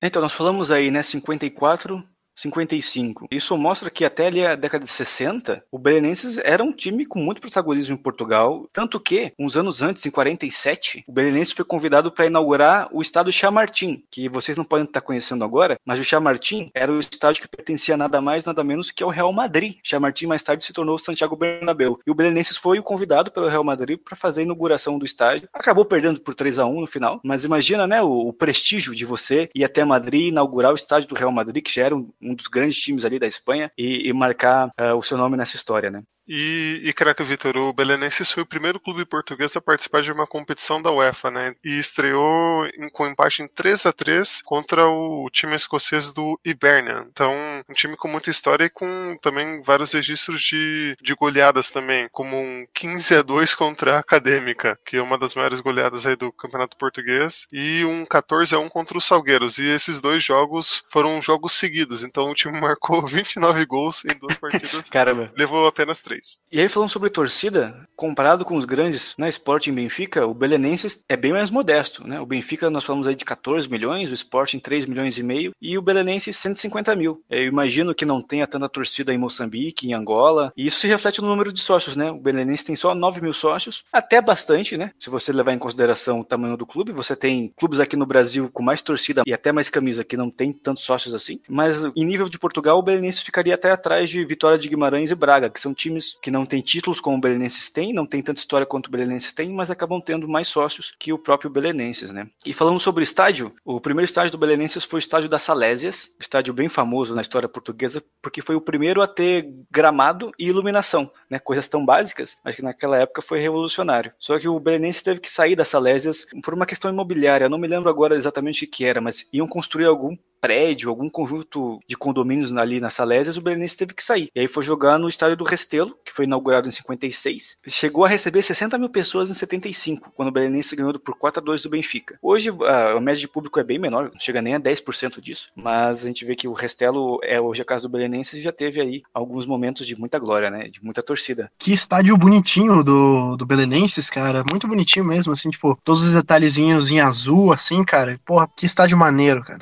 Então, nós falamos aí, né, 54 55. Isso mostra que até ali a década de 60, o Belenenses era um time com muito protagonismo em Portugal, tanto que, uns anos antes, em 47, o Belenenses foi convidado para inaugurar o estádio Chamartim, que vocês não podem estar conhecendo agora, mas o Chamartim era o estádio que pertencia nada mais, nada menos que ao Real Madrid. Chamartim mais tarde se tornou o Santiago Bernabéu. E o Belenenses foi o convidado pelo Real Madrid para fazer a inauguração do estádio. Acabou perdendo por 3 a 1 no final, mas imagina, né, o, o prestígio de você ir até Madrid inaugurar o estádio do Real Madrid, que já era um, um dos grandes times ali da Espanha e, e marcar uh, o seu nome nessa história, né? E, e craque Vitor, o Belenenses foi o primeiro clube português a participar de uma competição da UEFA, né? E estreou em, com empate em 3 a 3 contra o time escocês do Hibernian. Então, um time com muita história e com também vários registros de, de goleadas também, como um 15 a 2 contra a Acadêmica, que é uma das maiores goleadas aí do Campeonato Português, e um 14 a 1 contra os Salgueiros. E esses dois jogos foram jogos seguidos, então o time marcou 29 gols em duas partidas. Caramba. Levou apenas três. E aí, falando sobre torcida, comparado com os grandes, né, Sporting Benfica, o Belenenses é bem mais modesto, né? O Benfica nós falamos aí de 14 milhões, o Sporting 3 milhões e meio e o Belenenses 150 mil. Eu imagino que não tenha tanta torcida em Moçambique, em Angola, e isso se reflete no número de sócios, né? O Belenenses tem só 9 mil sócios, até bastante, né? Se você levar em consideração o tamanho do clube, você tem clubes aqui no Brasil com mais torcida e até mais camisa que não tem tantos sócios assim, mas em nível de Portugal, o Belenenses ficaria até atrás de Vitória de Guimarães e Braga, que são times que não têm títulos como o Belenenses tem, não tem tanta história quanto o Belenenses tem, mas acabam tendo mais sócios que o próprio Belenenses, né? E falando sobre estádio, o primeiro estádio do Belenenses foi o estádio das Salésias, estádio bem famoso na história portuguesa, porque foi o primeiro a ter gramado e iluminação, né? Coisas tão básicas, mas que naquela época foi revolucionário. Só que o Belenenses teve que sair das Salésias por uma questão imobiliária, não me lembro agora exatamente o que era, mas iam construir algum prédio, algum conjunto de condomínios ali na Salésias, o Belenenses teve que sair. E aí foi jogar no estádio do Restelo, que foi inaugurado em 56. Chegou a receber 60 mil pessoas em 75, quando o Belenenses ganhou por 4 a 2 do Benfica. Hoje a, média de público é bem menor, não chega nem a 10% disso, mas a gente vê que o Restelo é hoje a casa do Belenenses e já teve aí alguns momentos de muita glória, né? De muita torcida. Que estádio bonitinho do, do Belenenses, cara. Muito bonitinho mesmo, assim, tipo, todos os detalhezinhos em azul, assim, cara. Porra, que estádio maneiro, cara.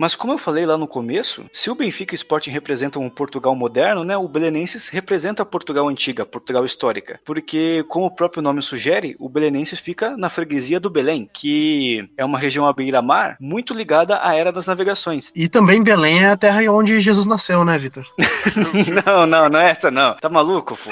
Mas como eu falei lá no começo, se o Benfica e o Sporting representam um Portugal moderno, né, o Belenenses representa a Portugal antiga, Portugal histórica. Porque, como o próprio nome sugere, o Belenenses fica na freguesia do Belém, que é uma região à beira-mar muito ligada à era das navegações. E também Belém é a terra onde Jesus nasceu, né, Vitor? não, não, não é essa não. Tá maluco, pô?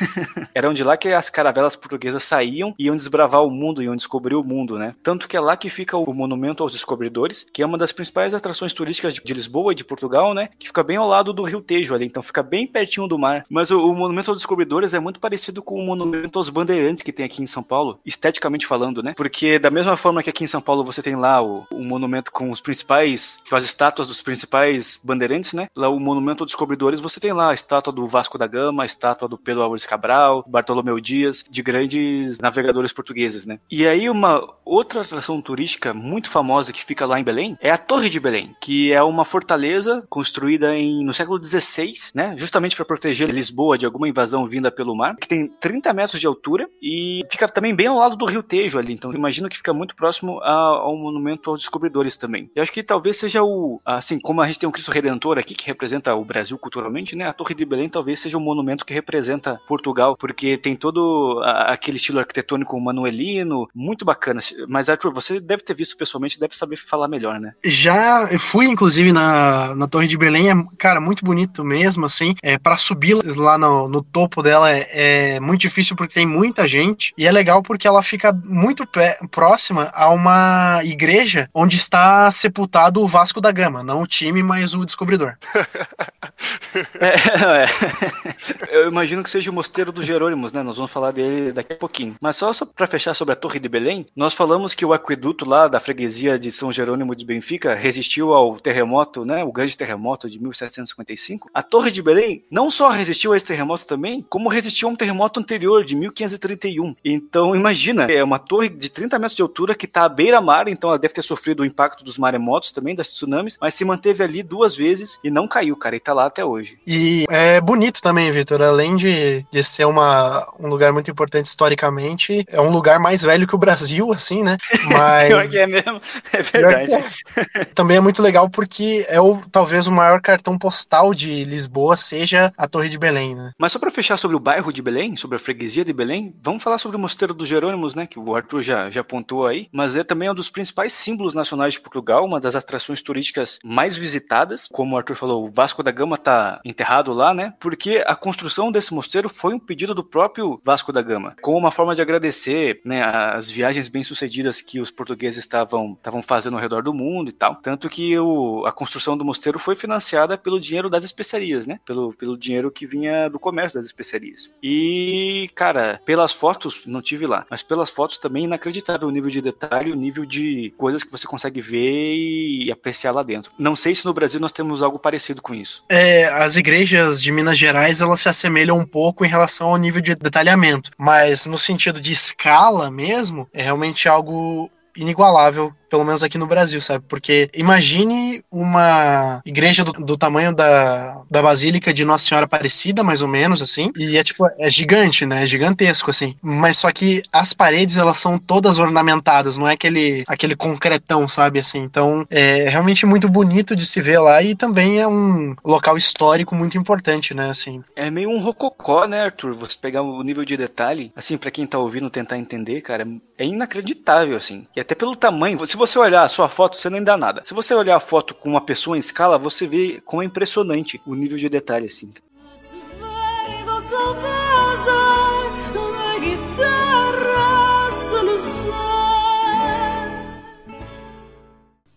Era onde lá que as caravelas portuguesas saíam e iam desbravar o mundo, iam descobrir o mundo, né? Tanto que é lá que fica o Monumento aos Descobridores, que é uma das principais atrações turísticas de Lisboa e de Portugal, né? Que fica bem ao lado do Rio Tejo ali, então fica bem pertinho do mar. Mas o, o Monumento aos Descobridores é muito parecido com o Monumento aos Bandeirantes que tem aqui em São Paulo, esteticamente falando, né? Porque da mesma forma que aqui em São Paulo você tem lá o, o monumento com os principais, com as estátuas dos principais bandeirantes, né? Lá o Monumento aos Descobridores você tem lá a estátua do Vasco da Gama, a estátua do Pedro Álvares Cabral, Bartolomeu Dias, de grandes navegadores portugueses, né? E aí uma outra atração turística muito famosa que fica lá em Belém é a Torre de Belém, que é uma fortaleza construída em, no século XVI, né? Justamente para proteger Lisboa de alguma invasão vinda pelo mar, que tem 30 metros de altura e fica também bem ao lado do Rio Tejo ali. Então imagino que fica muito próximo a, ao monumento aos descobridores também. Eu acho que talvez seja o, assim, como a gente tem um Cristo Redentor aqui que representa o Brasil culturalmente, né? A Torre de Belém talvez seja o monumento que representa Portugal, porque tem todo aquele estilo arquitetônico manuelino, muito bacana. Mas Arthur, você deve ter visto pessoalmente, deve saber falar melhor, né? Já fui, inclusive, na, na Torre de Belém, é, cara, muito bonito mesmo, assim. É, para subir lá no, no topo dela é, é, muito difícil porque tem muita gente, e é legal porque ela fica muito pé, próxima a uma igreja onde está sepultado o Vasco da Gama, não o time, mas o descobridor. é, é. Eu imagino que seja o Mosteiro dos Jerônimos, né? Nós vamos falar dele daqui a pouquinho. Mas só, só para fechar sobre a Torre de Belém, nós falamos que o aqueduto lá da freguesia de São Jerônimo de Benfica resistiu ao terremoto, né? O grande terremoto de 1755. A Torre de Belém não só resistiu a esse terremoto também, como resistiu a um terremoto anterior de 1531. Então imagina, é uma torre de 30 metros de altura que está à beira-mar, então ela deve ter sofrido o impacto dos maremotos também, das tsunamis, mas se manteve ali duas vezes e não caiu, cara, e tá lá até hoje. E é bonito também, Vitor, além de, de ser uma, um lugar muito importante historicamente. É um lugar mais velho que o Brasil, assim, né? Mas. Pior que é mesmo, é verdade. É. Também é muito legal porque é o talvez o maior cartão postal de Lisboa seja a Torre de Belém, né? Mas só para fechar sobre o bairro de Belém, sobre a freguesia de Belém, vamos falar sobre o Mosteiro dos Jerônimos, né? Que o Arthur já, já apontou aí. Mas é também um dos principais símbolos nacionais de Portugal, uma das atrações turísticas mais visitadas. Como o Arthur falou, o Vasco da Gama tá enterrado lá, né? Porque a construção desse mosteiro foi um pedido do próprio Vasco da Gama, como uma forma de agradecer né, as viagens bem-sucedidas que os portugueses estavam, estavam fazendo ao redor do mundo e tal. Tanto que o, a construção do mosteiro foi financiada pelo dinheiro das especiarias, né? Pelo, pelo dinheiro que vinha do comércio das especiarias. E, cara, pelas fotos, não tive lá, mas pelas fotos também inacreditável o nível de detalhe, o nível de coisas que você consegue ver e apreciar lá dentro. Não sei se no Brasil nós temos algo parecido com isso. É, as igrejas de Minas Gerais, elas se assemelham um pouco em relação ao nível de detalhamento, mas no sentido de escala mesmo, é realmente algo inigualável pelo menos aqui no Brasil, sabe? Porque imagine uma igreja do, do, tamanho da, da Basílica de Nossa Senhora Aparecida, mais ou menos, assim, e é tipo, é gigante, né? É gigantesco, assim. Mas só que as paredes, elas são todas ornamentadas, não é aquele, aquele concretão, sabe? Assim, então é realmente muito bonito de se ver lá e também é um local histórico muito importante, né? Assim. É meio um rococó, né, Arthur? Você pegar o nível de detalhe, assim, para quem tá ouvindo tentar entender, cara, é inacreditável, assim. E até pelo tamanho, se você olhar a sua foto, você nem dá nada. Se você olhar a foto com uma pessoa em escala, você vê como é impressionante o nível de detalhe, assim.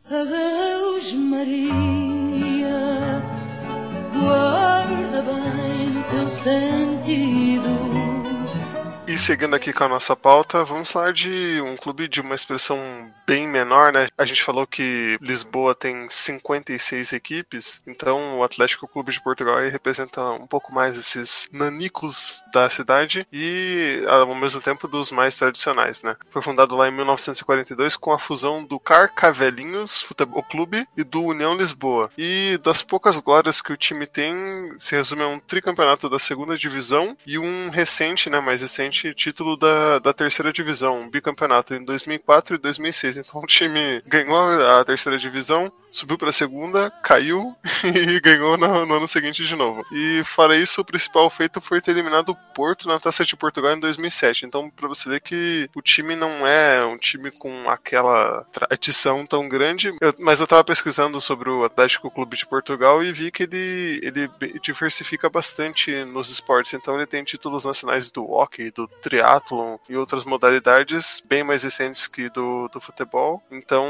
Adeus, Maria, guarda bem teu sentido. E seguindo aqui com a nossa pauta, vamos falar de um clube de uma expressão bem menor, né? A gente falou que Lisboa tem 56 equipes, então o Atlético Clube de Portugal representa um pouco mais esses nanicos da cidade e ao mesmo tempo dos mais tradicionais, né? Foi fundado lá em 1942 com a fusão do Carcavelinhos Futebol Clube e do União Lisboa. E das poucas glórias que o time tem, se resume a um tricampeonato da segunda divisão e um recente, né, mais recente título da, da terceira divisão, um bicampeonato em 2004 e 2006. Então o time ganhou a terceira divisão, subiu para a segunda, caiu e ganhou no, no, ano seguinte de novo. E fora isso, o principal feito foi ter eliminado o Porto na Taça de Portugal em 2007. Então, para você ver que o time não é um time com aquela tradição tão grande, eu, mas eu estava pesquisando sobre o Atlético Clube de Portugal e vi que ele, ele diversifica bastante nos esportes. Então, ele tem títulos nacionais do hockey, do triatlon e outras modalidades bem mais recentes que do, do futebol. Então,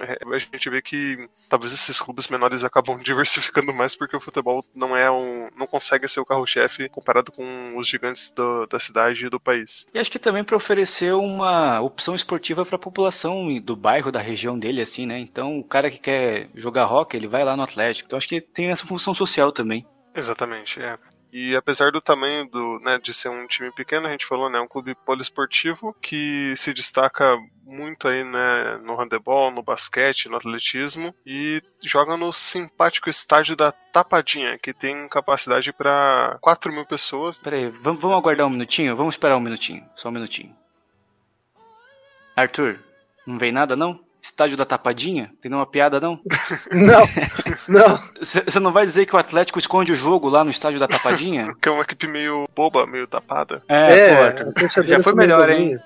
é, a gente vê que talvez esses clubes menores acabam diversificando mais porque o futebol não é um. não consegue ser o carro-chefe comparado com os gigantes do, da cidade e do país. E acho que também para oferecer uma opção esportiva para a população do bairro, da região dele, assim, né? Então o cara que quer jogar rock, ele vai lá no Atlético. Então acho que tem essa função social também. Exatamente, é. E apesar do tamanho do, né, de ser um time pequeno, a gente falou, né, um clube poliesportivo que se destaca muito aí, né, no handebol, no basquete, no atletismo e joga no simpático estádio da Tapadinha, que tem capacidade para 4 mil pessoas. Peraí, vamos, vamos aguardar um minutinho? Vamos esperar um minutinho, só um minutinho. Arthur, não vem nada não? Estádio da Tapadinha? Tem nenhuma piada, não? não, não. Você não vai dizer que o Atlético esconde o jogo lá no estádio da Tapadinha? que é uma equipe meio boba, meio tapada. É, é pô, já foi melhor, hein?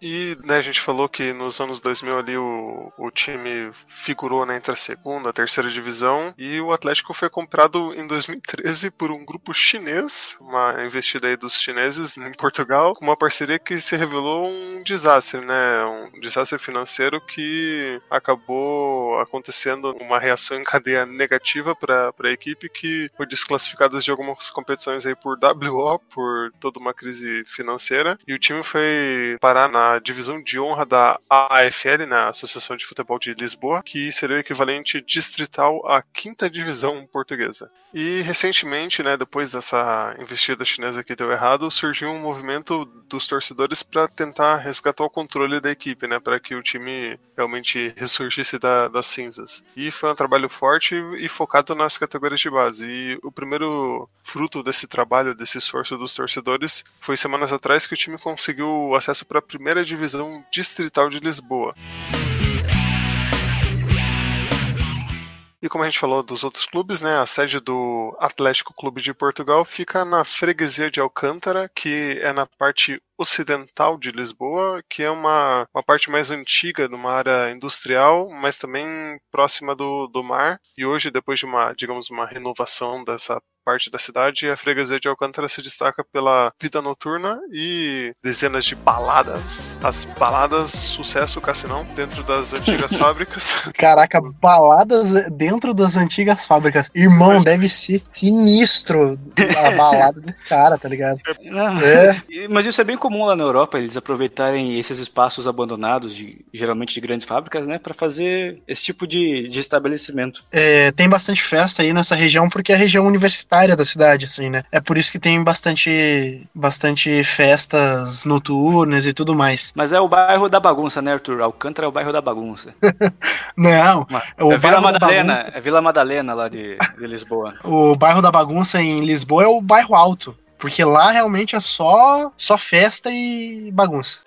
e, né, a gente falou que nos anos 2000 ali o, o time figurou né, entre a segunda, a terceira divisão e o Atlético foi comprado em 2013 por um grupo chinês, uma investida aí dos chineses em Portugal, com uma parceria que se revelou um desastre, né? Um desastre financeiro que acabou acontecendo uma reação em cadeia negativa para a equipe que foi desclassificada de algumas competições aí por WO, por toda uma crise financeira, e o time foi parar na divisão de honra da AFL, na Associação de Futebol de Lisboa, que seria o equivalente distrital à quinta divisão portuguesa. E recentemente, né, depois dessa investida chinesa que deu errado, surgiu um movimento dos torcedores para tentar resgatar o controle da equipe, né, para que o time realmente ressurgisse da, das cinzas. E foi um trabalho forte e focado nas categorias de base. E o primeiro fruto desse trabalho, desse esforço dos torcedores, foi semanas atrás que o time conseguiu acesso para a primeira divisão distrital de Lisboa. E como a gente falou dos outros clubes, né, a sede do Atlético Clube de Portugal fica na freguesia de Alcântara, que é na parte ocidental de Lisboa, que é uma, uma parte mais antiga, numa área industrial, mas também próxima do, do mar. E hoje, depois de uma, digamos, uma renovação dessa parte da cidade, a freguesia de Alcântara se destaca pela vida noturna e dezenas de baladas. As baladas sucesso cassinão dentro das antigas fábricas. Caraca, baladas dentro das antigas fábricas. Irmão, Mas... deve ser sinistro a balada desse cara, tá ligado? Não. É. Mas isso é bem comum lá na Europa, eles aproveitarem esses espaços abandonados, de, geralmente de grandes fábricas, né, para fazer esse tipo de, de estabelecimento. É, tem bastante festa aí nessa região, porque é a região universitária da cidade, assim, né? É por isso que tem bastante, bastante festas noturnas e tudo mais. Mas é o bairro da bagunça, né, Arthur? Alcântara é o bairro da bagunça. Não, é o é Vila Madalena, é Vila Madalena lá de, de Lisboa. o bairro da bagunça em Lisboa é o bairro alto, porque lá realmente é só, só festa e bagunça.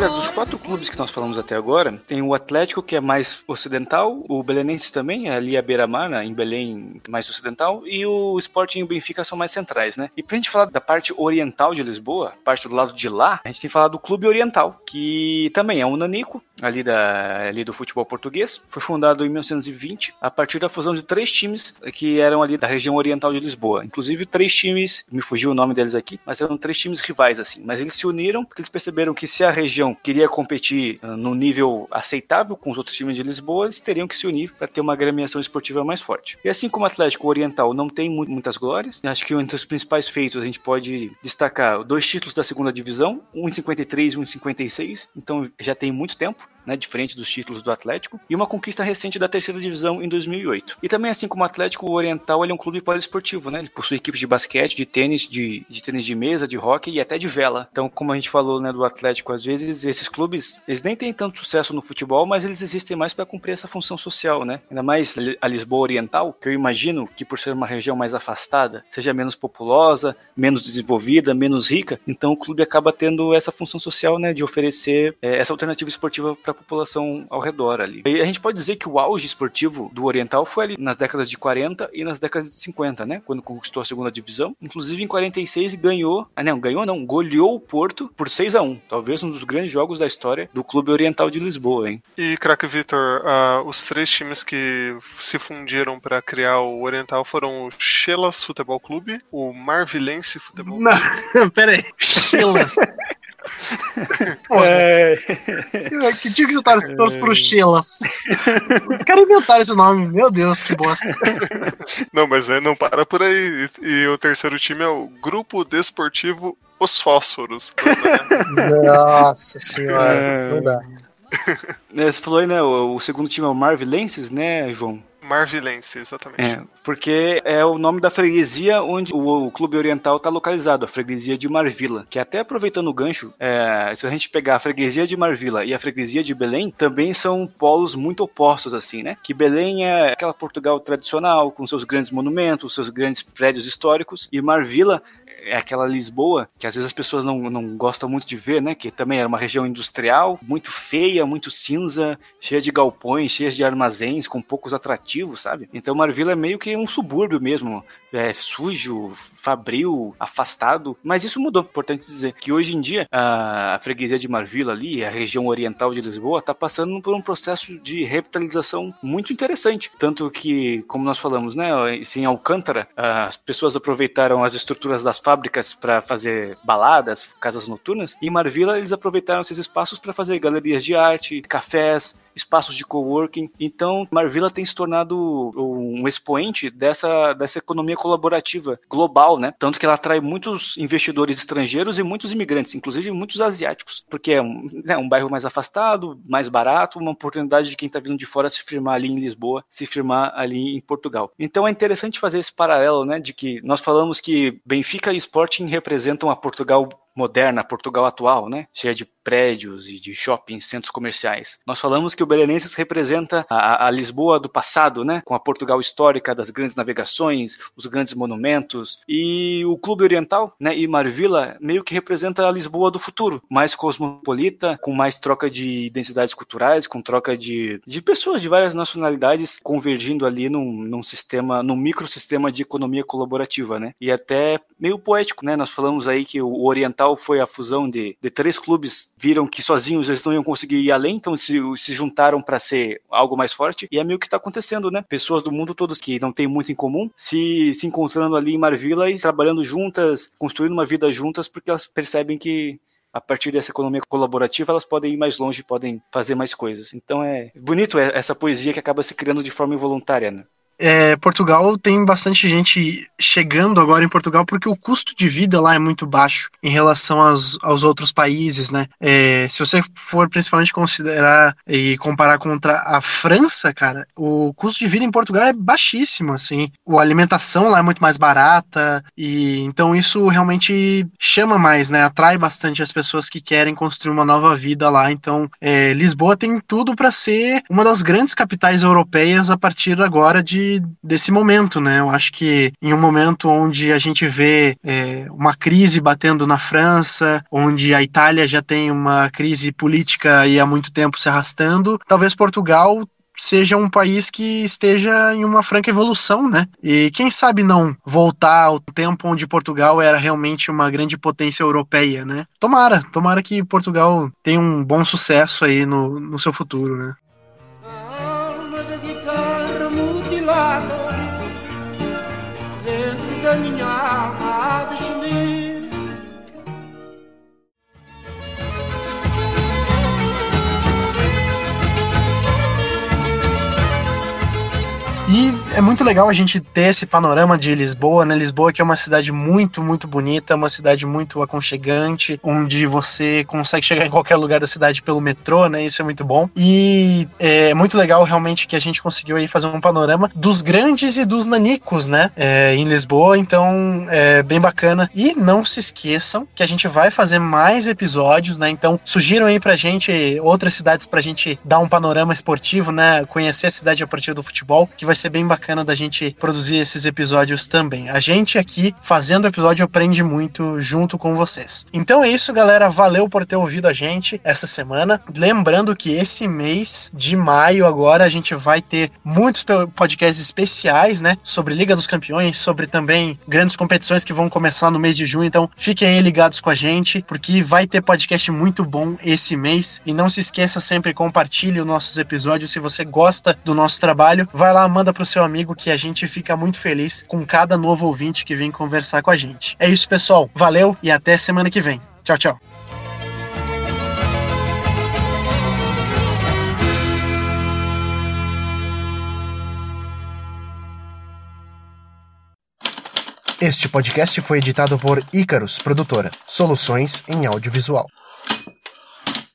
Olha, dos quatro clubes que nós falamos até agora, tem o Atlético, que é mais ocidental, o Belenense também, ali à beira-mar, né, em Belém, mais ocidental, e o Sporting e o Benfica são mais centrais, né? E pra gente falar da parte oriental de Lisboa, parte do lado de lá, a gente tem que falar do Clube Oriental, que também é um nanico, ali, da, ali do futebol português. Foi fundado em 1920, a partir da fusão de três times que eram ali da região oriental de Lisboa. Inclusive, três times, me fugiu o nome deles aqui, mas eram três times rivais, assim. Mas eles se uniram porque eles perceberam que se a região divisão queria competir uh, no nível aceitável com os outros times de Lisboa, eles teriam que se unir para ter uma agremiação esportiva mais forte. E assim como o Atlético Oriental não tem muitas glórias, acho que entre os principais feitos a gente pode destacar dois títulos da segunda divisão, um em 53 e um em 56, então já tem muito tempo né, diferente dos títulos do Atlético, e uma conquista recente da terceira divisão em 2008. E também, assim como o Atlético Oriental, ele é um clube poliesportivo, né? Ele possui equipes de basquete, de tênis, de, de tênis de mesa, de hockey e até de vela. Então, como a gente falou né, do Atlético, às vezes esses clubes, eles nem têm tanto sucesso no futebol, mas eles existem mais para cumprir essa função social, né? Ainda mais a Lisboa Oriental, que eu imagino que por ser uma região mais afastada, seja menos populosa, menos desenvolvida, menos rica, então o clube acaba tendo essa função social, né, de oferecer é, essa alternativa esportiva para a população ao redor ali. E a gente pode dizer que o auge esportivo do Oriental foi ali nas décadas de 40 e nas décadas de 50, né? Quando conquistou a segunda divisão. Inclusive em 46 ganhou. Ah, não, ganhou não, goleou o Porto por 6 a 1 Talvez um dos grandes jogos da história do Clube Oriental de Lisboa, hein? E, craque Vitor, uh, os três times que se fundiram para criar o Oriental foram o Chelas Futebol Clube, o Marvilense Futebol Clube. Não, peraí. Chelas. É... Que dia que você tá os é... Chelas? Os caras inventaram esse nome, meu Deus, que bosta. Não, mas é, não para por aí. E, e o terceiro time é o Grupo Desportivo Os Fósforos. Nossa senhora, é... não dá. É, você falou aí, né? O, o segundo time é o Marvilenses, né, João? Marvilense, exatamente. É, porque é o nome da freguesia onde o, o Clube Oriental está localizado, a freguesia de Marvila. Que até aproveitando o gancho, é, se a gente pegar a freguesia de Marvila e a freguesia de Belém, também são polos muito opostos, assim, né? Que Belém é aquela Portugal tradicional, com seus grandes monumentos, seus grandes prédios históricos, e Marvila é aquela Lisboa que às vezes as pessoas não, não gostam muito de ver, né? Que também era uma região industrial, muito feia, muito cinza, cheia de galpões, cheia de armazéns, com poucos atrativos, sabe? Então Marvila é meio que um subúrbio mesmo, é, sujo, fabril, afastado, mas isso mudou. Importante dizer que hoje em dia a, freguesia de Marvila ali, a região oriental de Lisboa, está passando por um processo de revitalização muito interessante. Tanto que, como nós falamos, né, em Alcântara, as pessoas aproveitaram as estruturas das fábricas para fazer baladas, casas noturnas, e em Marvila eles aproveitaram esses espaços para fazer galerias de arte, cafés, espaços de coworking. Então, Marvila tem se tornado um expoente dessa, dessa economia colaborativa global, né? Tanto que ela atrai muitos investidores estrangeiros e muitos imigrantes, inclusive muitos asiáticos, porque é um, né, um bairro mais afastado, mais barato, uma oportunidade de quem está vindo de fora se firmar ali em Lisboa, se firmar ali em Portugal. Então é interessante fazer esse paralelo, né, de que nós falamos que Benfica e Sporting representam a Portugal moderna, Portugal atual, né? Cheia de prédios e de shoppings, centros comerciais. Nós falamos que o Belenenses representa a, a, Lisboa do passado, né? Com a Portugal histórica das grandes navegações, os grandes monumentos. E o Clube Oriental, né? E Marvila meio que representa a Lisboa do futuro, mais cosmopolita, com mais troca de identidades culturais, com troca de, de pessoas de várias nacionalidades convergindo ali num, num sistema, num microsistema de economia colaborativa, né? E até meio poético, né? Nós falamos aí que o Oriental foi a fusão de, de três clubes, viram que sozinhos eles não iam conseguir ir além, então se, se juntaram para ser algo mais forte, e é meio que está acontecendo, né? Pessoas do mundo todos que não têm muito em comum, se, se encontrando ali em Marvila e trabalhando juntas, construindo uma vida juntas, porque elas percebem que a partir dessa economia colaborativa, elas podem ir mais longe, podem fazer mais coisas. Então é bonito essa poesia que acaba se criando de forma involuntária, né? É, Portugal tem bastante gente chegando agora em Portugal porque o custo de vida lá é muito baixo em relação aos, aos outros países, né? É, se você for principalmente considerar e comparar contra a França, cara, o custo de vida em Portugal é baixíssimo, assim. A alimentação lá é muito mais barata e então isso realmente chama mais, né? Atrai bastante as pessoas que querem construir uma nova vida lá. Então, é, Lisboa tem tudo para ser uma das grandes capitais europeias a partir agora de desse momento, né? Eu acho que em um momento onde a gente vê é, uma crise batendo na França, onde a Itália já tem uma crise política e há muito tempo se arrastando, talvez Portugal seja um país que esteja em uma franca evolução, né? E quem sabe não voltar ao tempo onde Portugal era realmente uma grande potência europeia, né? Tomara, tomara que Portugal tenha um bom sucesso aí no, no seu futuro, né? É muito legal a gente ter esse panorama de Lisboa, né? Lisboa que é uma cidade muito, muito bonita, uma cidade muito aconchegante, onde você consegue chegar em qualquer lugar da cidade pelo metrô, né? Isso é muito bom. E é muito legal realmente que a gente conseguiu aí fazer um panorama dos grandes e dos nanicos, né? É, em Lisboa, então é bem bacana. E não se esqueçam que a gente vai fazer mais episódios, né? Então sugiram aí pra gente outras cidades pra gente dar um panorama esportivo, né? Conhecer a cidade a partir do futebol, que vai ser bem bacana da gente produzir esses episódios também. A gente aqui fazendo episódio aprende muito junto com vocês. Então é isso, galera. Valeu por ter ouvido a gente essa semana. Lembrando que esse mês de maio agora a gente vai ter muitos podcasts especiais, né? Sobre Liga dos Campeões, sobre também grandes competições que vão começar no mês de junho. Então fiquem aí ligados com a gente, porque vai ter podcast muito bom esse mês. E não se esqueça sempre, compartilhe os nossos episódios. Se você gosta do nosso trabalho, vai lá, manda pro seu amigo que a gente fica muito feliz com cada novo ouvinte que vem conversar com a gente. É isso, pessoal. Valeu e até semana que vem. Tchau, tchau. Este podcast foi editado por Icarus Produtora, soluções em audiovisual.